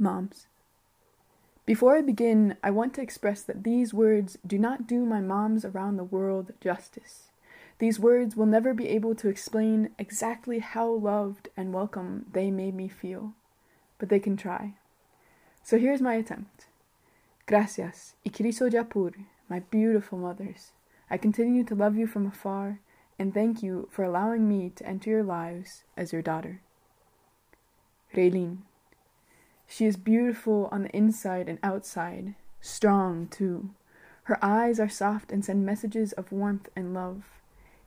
Moms. Before I begin, I want to express that these words do not do my moms around the world justice. These words will never be able to explain exactly how loved and welcome they made me feel, but they can try. So here's my attempt. Gracias, Ikiriso Japur, my beautiful mothers. I continue to love you from afar, and thank you for allowing me to enter your lives as your daughter. Reylin. She is beautiful on the inside and outside, strong too. Her eyes are soft and send messages of warmth and love.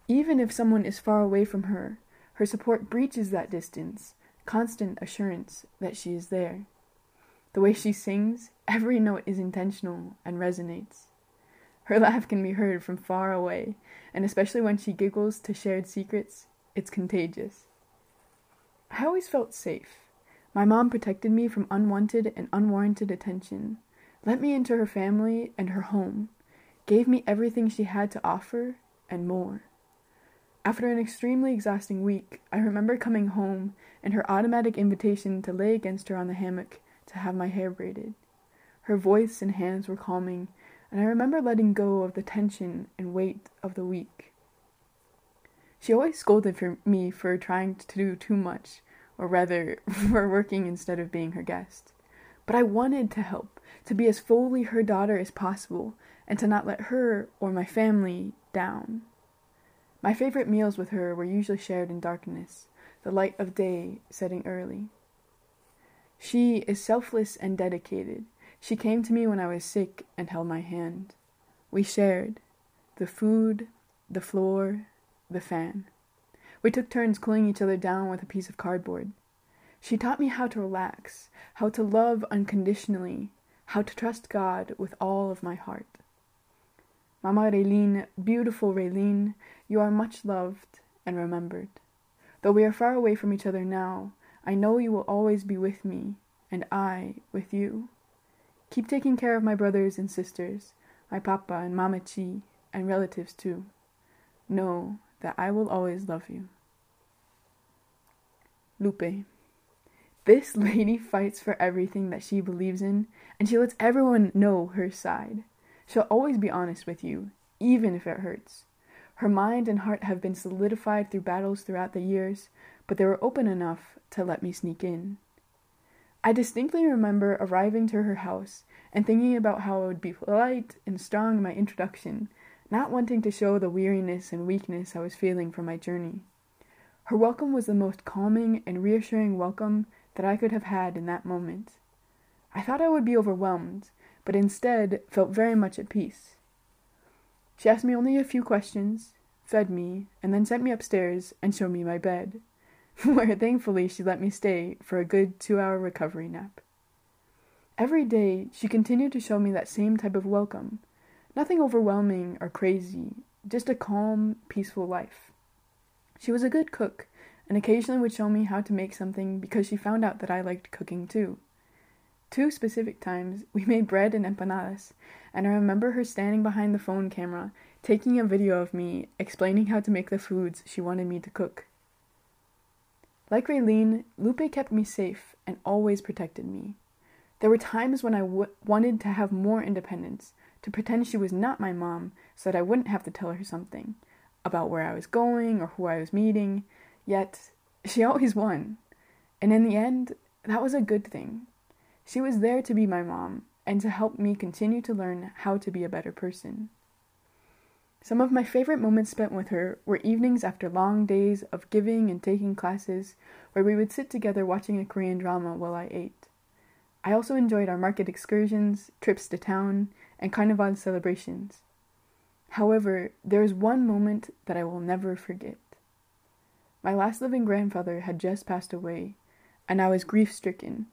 Even if someone is far away from her, her support breaches that distance, constant assurance that she is there. The way she sings, every note is intentional and resonates. Her laugh can be heard from far away, and especially when she giggles to shared secrets, it's contagious. I always felt safe my mom protected me from unwanted and unwarranted attention, let me into her family and her home, gave me everything she had to offer and more. After an extremely exhausting week, I remember coming home and her automatic invitation to lay against her on the hammock to have my hair braided. Her voice and hands were calming, and I remember letting go of the tension and weight of the week. She always scolded for me for trying to do too much, or rather, for working instead of being her guest. But I wanted to help, to be as fully her daughter as possible, and to not let her or my family down. My favorite meals with her were usually shared in darkness, the light of day setting early. She is selfless and dedicated. She came to me when I was sick and held my hand. We shared the food, the floor, the fan. We took turns cooling each other down with a piece of cardboard. She taught me how to relax, how to love unconditionally, how to trust God with all of my heart. Mama Reylin, beautiful Reylin, you are much loved and remembered. Though we are far away from each other now, I know you will always be with me, and I with you. Keep taking care of my brothers and sisters, my papa and mama Chi, and relatives too. Know that I will always love you. Lupe. This lady fights for everything that she believes in, and she lets everyone know her side. She'll always be honest with you, even if it hurts. Her mind and heart have been solidified through battles throughout the years, but they were open enough to let me sneak in. I distinctly remember arriving to her house and thinking about how I would be polite and strong in my introduction, not wanting to show the weariness and weakness I was feeling from my journey. Her welcome was the most calming and reassuring welcome that I could have had in that moment. I thought I would be overwhelmed, but instead felt very much at peace. She asked me only a few questions, fed me, and then sent me upstairs and showed me my bed, where thankfully she let me stay for a good two hour recovery nap. Every day she continued to show me that same type of welcome, nothing overwhelming or crazy, just a calm, peaceful life. She was a good cook, and occasionally would show me how to make something because she found out that I liked cooking too. Two specific times, we made bread and empanadas, and I remember her standing behind the phone camera, taking a video of me, explaining how to make the foods she wanted me to cook. Like Raylene, Lupe kept me safe and always protected me. There were times when I w- wanted to have more independence, to pretend she was not my mom so that I wouldn't have to tell her something about where I was going or who I was meeting, yet she always won. And in the end, that was a good thing. She was there to be my mom and to help me continue to learn how to be a better person. Some of my favorite moments spent with her were evenings after long days of giving and taking classes where we would sit together watching a Korean drama while I ate. I also enjoyed our market excursions, trips to town, and carnival celebrations. However, there is one moment that I will never forget. My last living grandfather had just passed away, and I was grief stricken,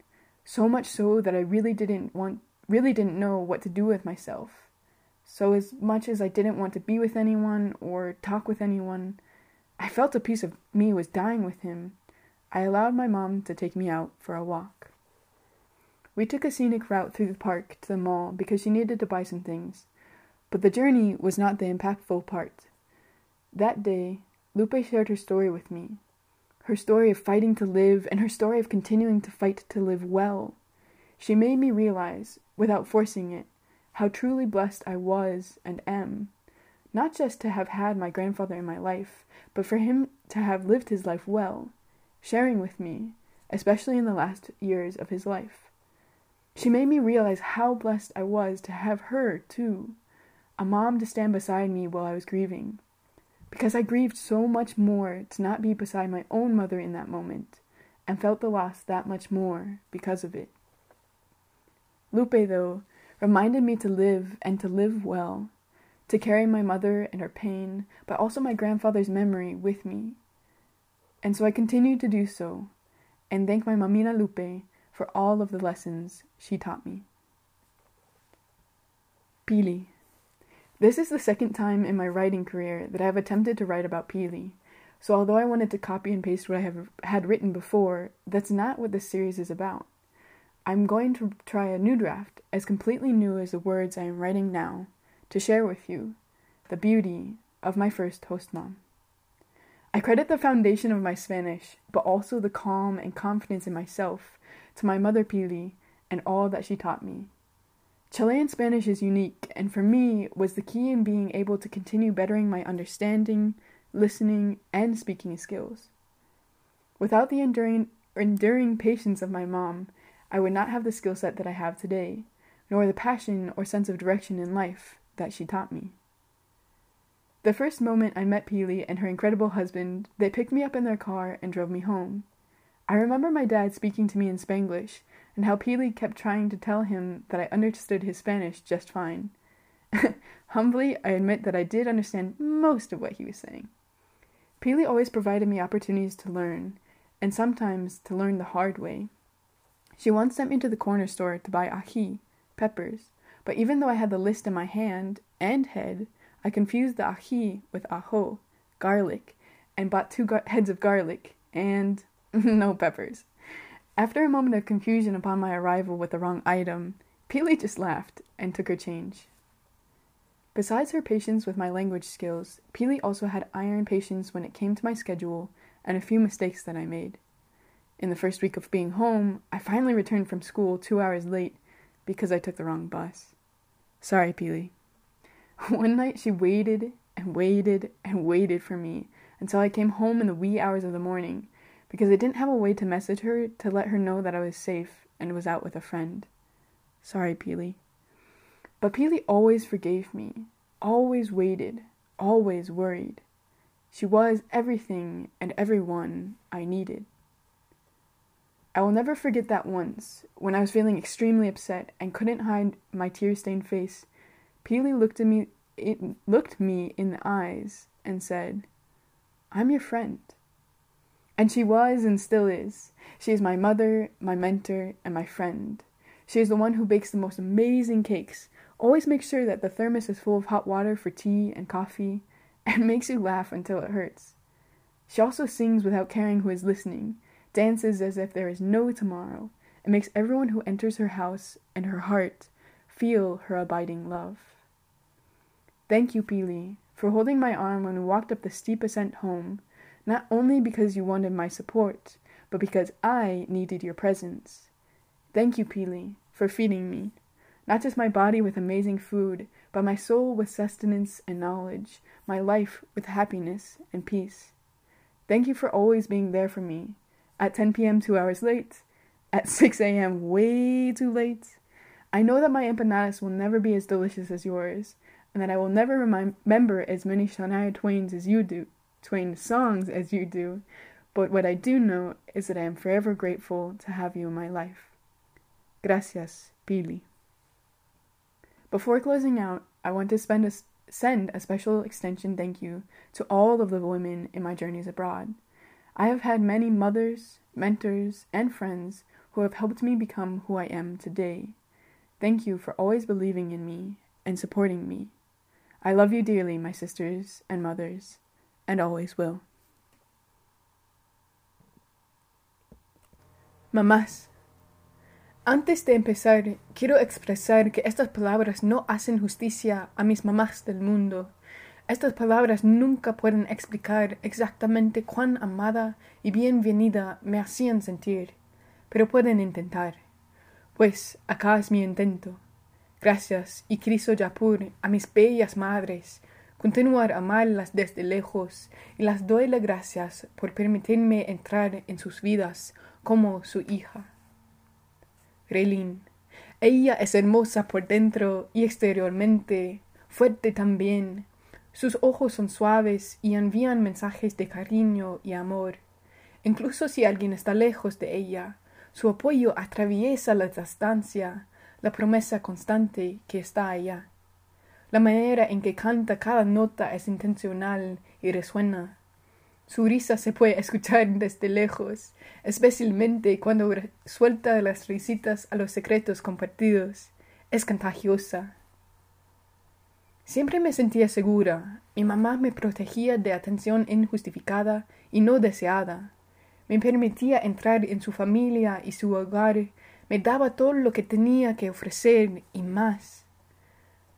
so much so that I really didn't want really didn't know what to do with myself. So as much as I didn't want to be with anyone or talk with anyone, I felt a piece of me was dying with him. I allowed my mom to take me out for a walk. We took a scenic route through the park to the mall because she needed to buy some things. But the journey was not the impactful part. That day, Lupe shared her story with me her story of fighting to live and her story of continuing to fight to live well. She made me realize, without forcing it, how truly blessed I was and am. Not just to have had my grandfather in my life, but for him to have lived his life well, sharing with me, especially in the last years of his life. She made me realize how blessed I was to have her, too, a mom to stand beside me while I was grieving. Because I grieved so much more to not be beside my own mother in that moment, and felt the loss that much more because of it. Lupe, though, reminded me to live and to live well, to carry my mother and her pain, but also my grandfather's memory with me. And so I continued to do so, and thank my Mamina Lupe for all of the lessons she taught me. Pili. This is the second time in my writing career that I have attempted to write about Pili. So although I wanted to copy and paste what I have had written before, that's not what this series is about. I'm going to try a new draft, as completely new as the words I am writing now, to share with you the beauty of my first host mom. I credit the foundation of my Spanish, but also the calm and confidence in myself, to my mother Pili and all that she taught me. Chilean Spanish is unique, and for me was the key in being able to continue bettering my understanding, listening, and speaking skills. Without the enduring, enduring patience of my mom, I would not have the skill set that I have today, nor the passion or sense of direction in life that she taught me. The first moment I met Pili and her incredible husband, they picked me up in their car and drove me home. I remember my dad speaking to me in Spanglish, and how Pili kept trying to tell him that I understood his Spanish just fine. Humbly, I admit that I did understand most of what he was saying. Pili always provided me opportunities to learn, and sometimes to learn the hard way. She once sent me to the corner store to buy ají, peppers, but even though I had the list in my hand and head, I confused the ají with ajo, garlic, and bought two gar- heads of garlic and no peppers. After a moment of confusion upon my arrival with the wrong item, Pili just laughed and took her change. Besides her patience with my language skills, Pili also had iron patience when it came to my schedule and a few mistakes that I made. In the first week of being home, I finally returned from school two hours late because I took the wrong bus. Sorry, Pili. One night she waited and waited and waited for me until I came home in the wee hours of the morning because I didn't have a way to message her to let her know that I was safe and was out with a friend. Sorry, Pili. But Pili always forgave me, always waited, always worried. She was everything and everyone I needed. I will never forget that once, when I was feeling extremely upset and couldn't hide my tear-stained face, Pili looked at me it looked me in the eyes and said, "I'm your friend." And she was and still is. She is my mother, my mentor, and my friend. She is the one who bakes the most amazing cakes, always makes sure that the thermos is full of hot water for tea and coffee, and makes you laugh until it hurts. She also sings without caring who is listening, dances as if there is no tomorrow, and makes everyone who enters her house and her heart feel her abiding love. Thank you, Pili, for holding my arm when we walked up the steep ascent home, not only because you wanted my support, but because I needed your presence. Thank you, Pili, for feeding me, not just my body with amazing food, but my soul with sustenance and knowledge, my life with happiness and peace. Thank you for always being there for me, at 10 p.m. two hours late, at 6 a.m. way too late. I know that my empanadas will never be as delicious as yours, and that I will never remember as many Shania Twains as you do, Twain songs as you do, but what I do know is that I am forever grateful to have you in my life. Gracias, Pili. Before closing out, I want to spend a, send a special extension thank you to all of the women in my journeys abroad. I have had many mothers, mentors, and friends who have helped me become who I am today. Thank you for always believing in me and supporting me. I love you dearly, my sisters and mothers, and always will. Mamás. Antes de empezar, quiero expresar que estas palabras no hacen justicia a mis mamás del mundo. Estas palabras nunca pueden explicar exactamente cuán amada y bienvenida me hacían sentir, pero pueden intentar. Pues acá es mi intento. Gracias, y Cristo Yapur, a mis bellas madres, continuar a amarlas desde lejos, y las doy las gracias por permitirme entrar en sus vidas como su hija. Relin, ella es hermosa por dentro y exteriormente, fuerte también. Sus ojos son suaves y envían mensajes de cariño y amor. Incluso si alguien está lejos de ella, su apoyo atraviesa la distancia, la promesa constante que está allá. La manera en que canta cada nota es intencional y resuena. Su risa se puede escuchar desde lejos, especialmente cuando suelta las risitas a los secretos compartidos. Es contagiosa. Siempre me sentía segura. Mi mamá me protegía de atención injustificada y no deseada me permitía entrar en su familia y su hogar, me daba todo lo que tenía que ofrecer y más.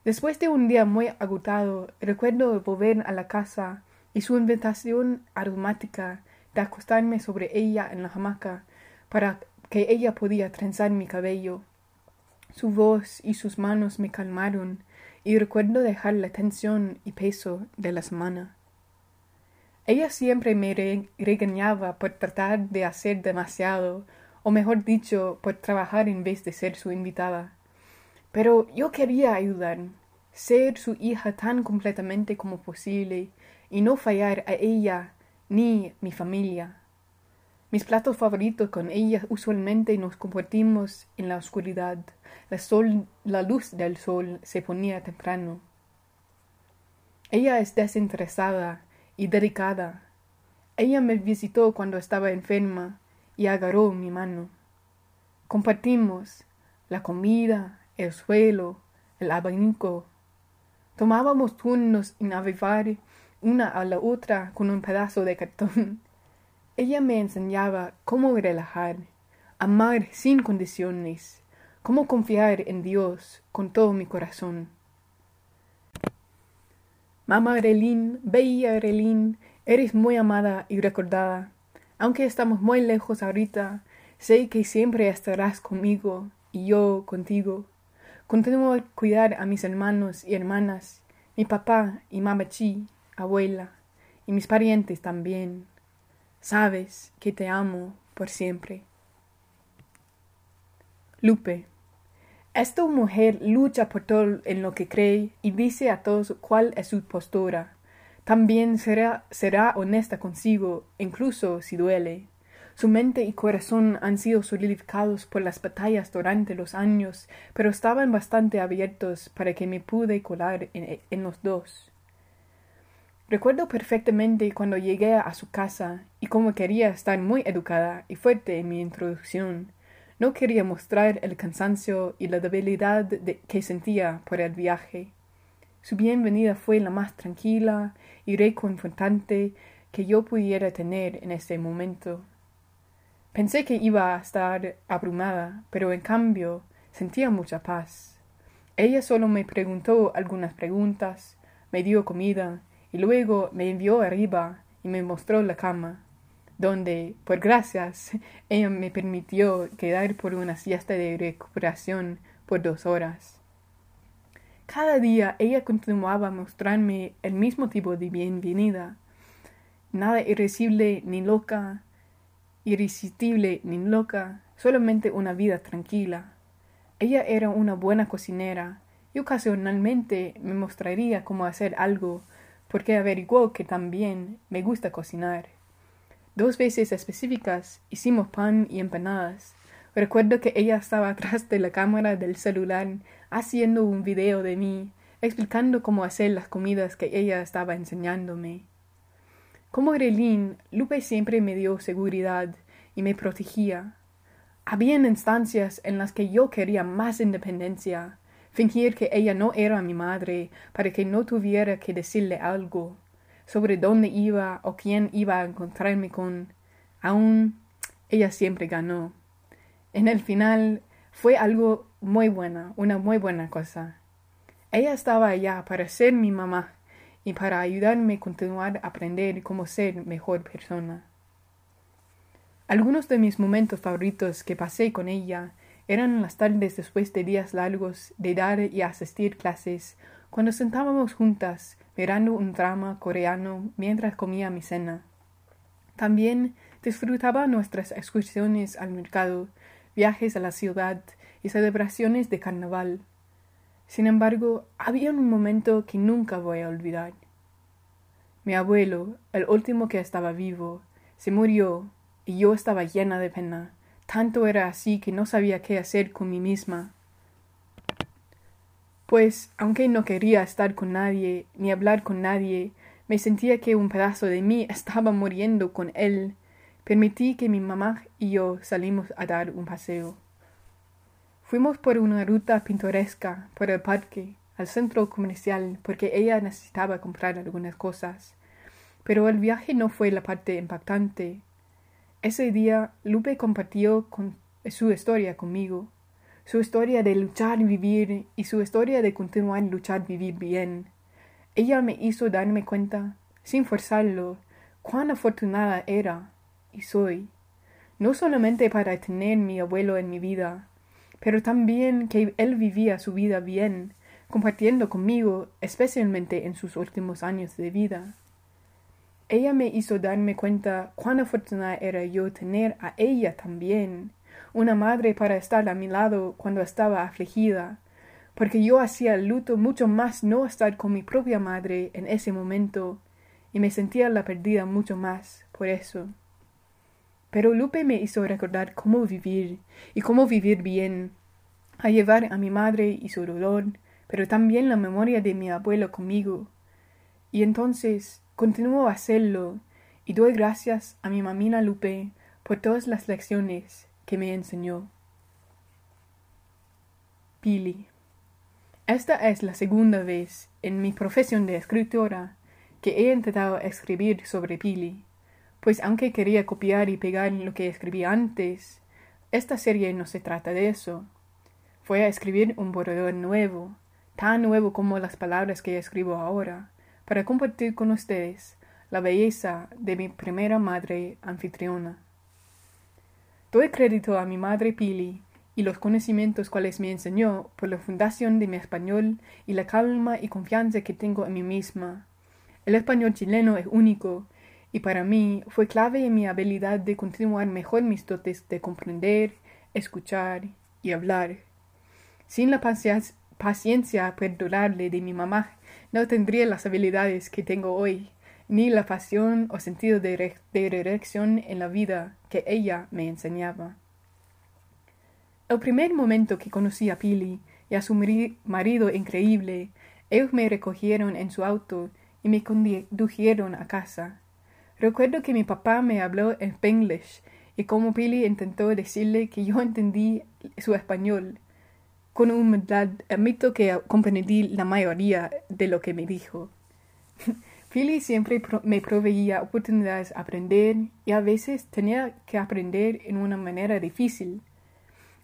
Después de un día muy agotado, recuerdo volver a la casa y su invitación aromática de acostarme sobre ella en la hamaca para que ella podía trenzar mi cabello. Su voz y sus manos me calmaron y recuerdo dejar la tensión y peso de la semana. Ella siempre me regañaba por tratar de hacer demasiado, o mejor dicho, por trabajar en vez de ser su invitada. Pero yo quería ayudar, ser su hija tan completamente como posible, y no fallar a ella ni mi familia. Mis platos favoritos con ella usualmente nos compartimos en la oscuridad. La, sol, la luz del sol se ponía temprano. Ella es desinteresada y dedicada. Ella me visitó cuando estaba enferma y agarró mi mano. Compartimos la comida, el suelo, el abanico. Tomábamos turnos en avivar una a la otra con un pedazo de cartón. Ella me enseñaba cómo relajar, amar sin condiciones, cómo confiar en Dios con todo mi corazón. Mamá Relín, bella Relín, eres muy amada y recordada. Aunque estamos muy lejos ahorita, sé que siempre estarás conmigo y yo contigo. Continúo cuidar a mis hermanos y hermanas, mi papá y mamachi, abuela, y mis parientes también. Sabes que te amo por siempre. Lupe. Esta mujer lucha por todo en lo que cree y dice a todos cuál es su postura. También será, será honesta consigo, incluso si duele. Su mente y corazón han sido solidificados por las batallas durante los años, pero estaban bastante abiertos para que me pude colar en, en los dos. Recuerdo perfectamente cuando llegué a su casa y cómo quería estar muy educada y fuerte en mi introducción. No quería mostrar el cansancio y la debilidad que sentía por el viaje. Su bienvenida fue la más tranquila y reconfortante que yo pudiera tener en ese momento. Pensé que iba a estar abrumada, pero en cambio sentía mucha paz. Ella solo me preguntó algunas preguntas, me dio comida y luego me envió arriba y me mostró la cama donde, por gracias, ella me permitió quedar por una siesta de recuperación por dos horas. Cada día ella continuaba a mostrarme el mismo tipo de bienvenida, nada irresistible ni loca, irresistible ni loca, solamente una vida tranquila. Ella era una buena cocinera y ocasionalmente me mostraría cómo hacer algo, porque averiguó que también me gusta cocinar. Dos veces específicas hicimos pan y empanadas. Recuerdo que ella estaba atrás de la cámara del celular haciendo un video de mí, explicando cómo hacer las comidas que ella estaba enseñándome. Como Grelín, Lupe siempre me dio seguridad y me protegía. Había instancias en las que yo quería más independencia, fingir que ella no era mi madre para que no tuviera que decirle algo sobre dónde iba o quién iba a encontrarme con. Aún ella siempre ganó. En el final fue algo muy bueno, una muy buena cosa. Ella estaba allá para ser mi mamá y para ayudarme a continuar a aprender cómo ser mejor persona. Algunos de mis momentos favoritos que pasé con ella Eran las tardes después de días largos de dar y asistir clases, cuando sentábamos juntas mirando un drama coreano mientras comía mi cena. También disfrutaba nuestras excursiones al mercado, viajes a la ciudad y celebraciones de carnaval. Sin embargo, había un momento que nunca voy a olvidar. Mi abuelo, el último que estaba vivo, se murió y yo estaba llena de pena. Tanto era así que no sabía qué hacer con mí misma. Pues, aunque no quería estar con nadie ni hablar con nadie, me sentía que un pedazo de mí estaba muriendo con él. Permití que mi mamá y yo salimos a dar un paseo. Fuimos por una ruta pintoresca por el parque al centro comercial porque ella necesitaba comprar algunas cosas. Pero el viaje no fue la parte impactante. Ese día Lupe compartió con su historia conmigo, su historia de luchar y vivir y su historia de continuar luchar vivir bien. Ella me hizo darme cuenta, sin forzarlo, cuán afortunada era y soy, no solamente para tener mi abuelo en mi vida, pero también que él vivía su vida bien, compartiendo conmigo, especialmente en sus últimos años de vida. Ella me hizo darme cuenta cuán afortunada era yo tener a ella también, una madre para estar a mi lado cuando estaba afligida, porque yo hacía el luto mucho más no estar con mi propia madre en ese momento, y me sentía la perdida mucho más por eso. Pero Lupe me hizo recordar cómo vivir y cómo vivir bien, a llevar a mi madre y su dolor, pero también la memoria de mi abuelo conmigo. Y entonces continúo a hacerlo y doy gracias a mi mamina Lupe por todas las lecciones que me enseñó. Pili. Esta es la segunda vez en mi profesión de escritora que he intentado escribir sobre Pili pues aunque quería copiar y pegar lo que escribí antes, esta serie no se trata de eso. Voy a escribir un borrador nuevo, tan nuevo como las palabras que escribo ahora, para compartir con ustedes la belleza de mi primera madre anfitriona. Doy crédito a mi madre Pili y los conocimientos cuales me enseñó por la fundación de mi español y la calma y confianza que tengo en mí misma. El español chileno es único y para mí fue clave en mi habilidad de continuar mejor mis dotes de comprender, escuchar y hablar. Sin la paciencia perdurable de mi mamá, no tendría las habilidades que tengo hoy, ni la pasión o sentido de, dirección en la vida que ella me enseñaba. El primer momento que conocí a Pili y a su marido increíble, ellos me recogieron en su auto y me condujeron a casa. Recuerdo que mi papá me habló en spanglish y como Pili intentó decirle que yo entendí su español. Con humildad admito que comprendí la mayoría de lo que me dijo. Pili siempre me proveía oportunidades a aprender y a veces tenía que aprender en una manera difícil.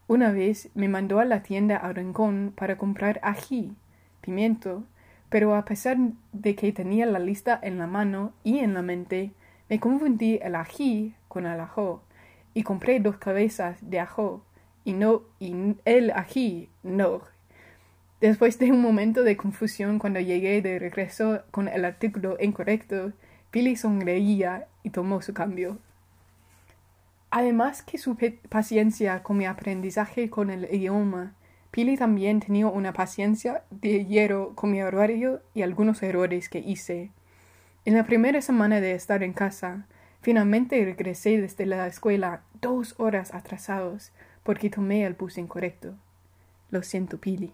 Una vez me mandó a la tienda a Rincón para comprar ají, pimiento, pero a pesar de que tenía la lista en la mano y en la mente, me confundí el ají con el ajo y compré dos cabezas de ajo y no y el ají no. Después de un momento de confusión cuando llegué de regreso con el artículo incorrecto, Billy sonreía y tomó su cambio. Además que su paciencia con mi aprendizaje con el idioma, Pili también tenía una paciencia de hierro con mi horario y algunos errores que hice. En la primera semana de estar en casa, finalmente regresé desde la escuela dos horas atrasados porque tomé el bus incorrecto. Lo siento, Pili.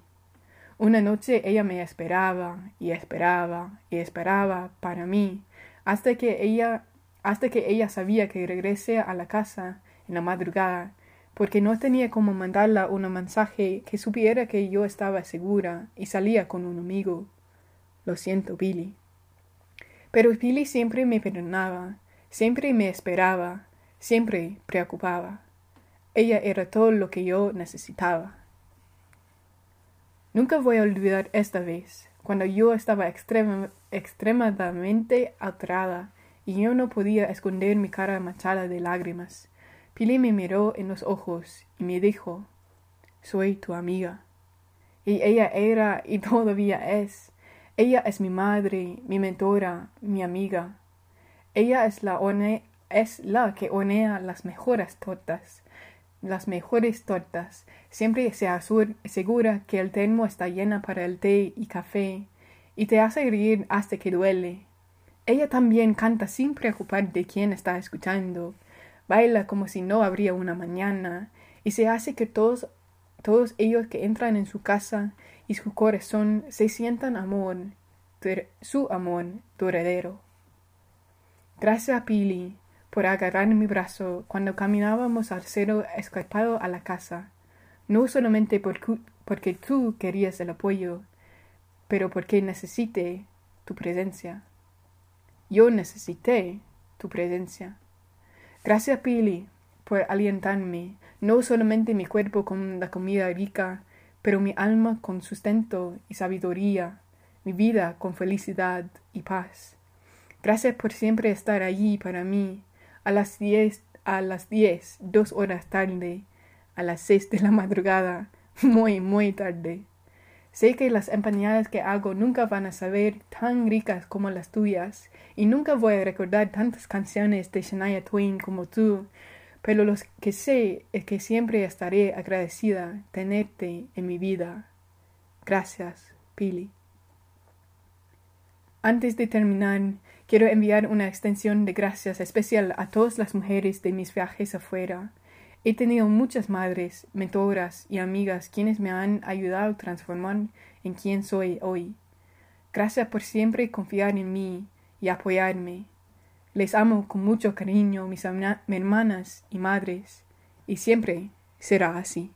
Una noche ella me esperaba y esperaba y esperaba para mí hasta que ella hasta que ella sabía que regresé a la casa en la madrugada porque no tenía como mandarla un mensaje que supiera que yo estaba segura y salía con un amigo. Lo siento, Billy. Pero Billy siempre me perdonaba, siempre me esperaba, siempre preocupaba. Ella era todo lo que yo necesitaba. Nunca voy a olvidar esta vez, cuando yo estaba extremadamente alterada y yo no podía esconder mi cara manchada de lágrimas. Pili me miró en los ojos y me dijo, soy tu amiga. Y ella era y todavía es. Ella es mi madre, mi mentora, mi amiga. Ella es la, es la que hornea las mejores tortas, las mejores tortas. Siempre se asegura que el termo está lleno para el té y café, y te hace reír hasta que duele. Ella también canta sin preocupar de quién está escuchando, baila como si no habría una mañana, y se hace que todos, todos ellos que entran en su casa y su corazón se sientan amor, su amor duradero. Gracias, Pili, por agarrar mi brazo cuando caminábamos al cero escapado a la casa, no solamente porque tú querías el apoyo, pero porque necesité tu presencia. Yo necesité tu presencia. Gracias, Pili, por alientarme, no solamente mi cuerpo con la comida rica, pero mi alma con sustento y sabiduría, mi vida con felicidad y paz. Gracias por siempre estar allí para mí, a las diez, a las diez, dos horas tarde, a las seis de la madrugada, muy, muy tarde. Sé que las empanadas que hago nunca van a saber tan ricas como las tuyas, y nunca voy a recordar tantas canciones de Shania Twain como tú, pero lo que sé es que siempre estaré agradecida tenerte en mi vida. Gracias, Pili. Antes de terminar, quiero enviar una extensión de gracias especial a todas las mujeres de mis viajes afuera. He tenido muchas madres, mentoras y amigas quienes me han ayudado a transformar en quien soy hoy. Gracias por siempre confiar en mí y apoyarme. Les amo con mucho cariño, mis hermanas y madres, y siempre será así.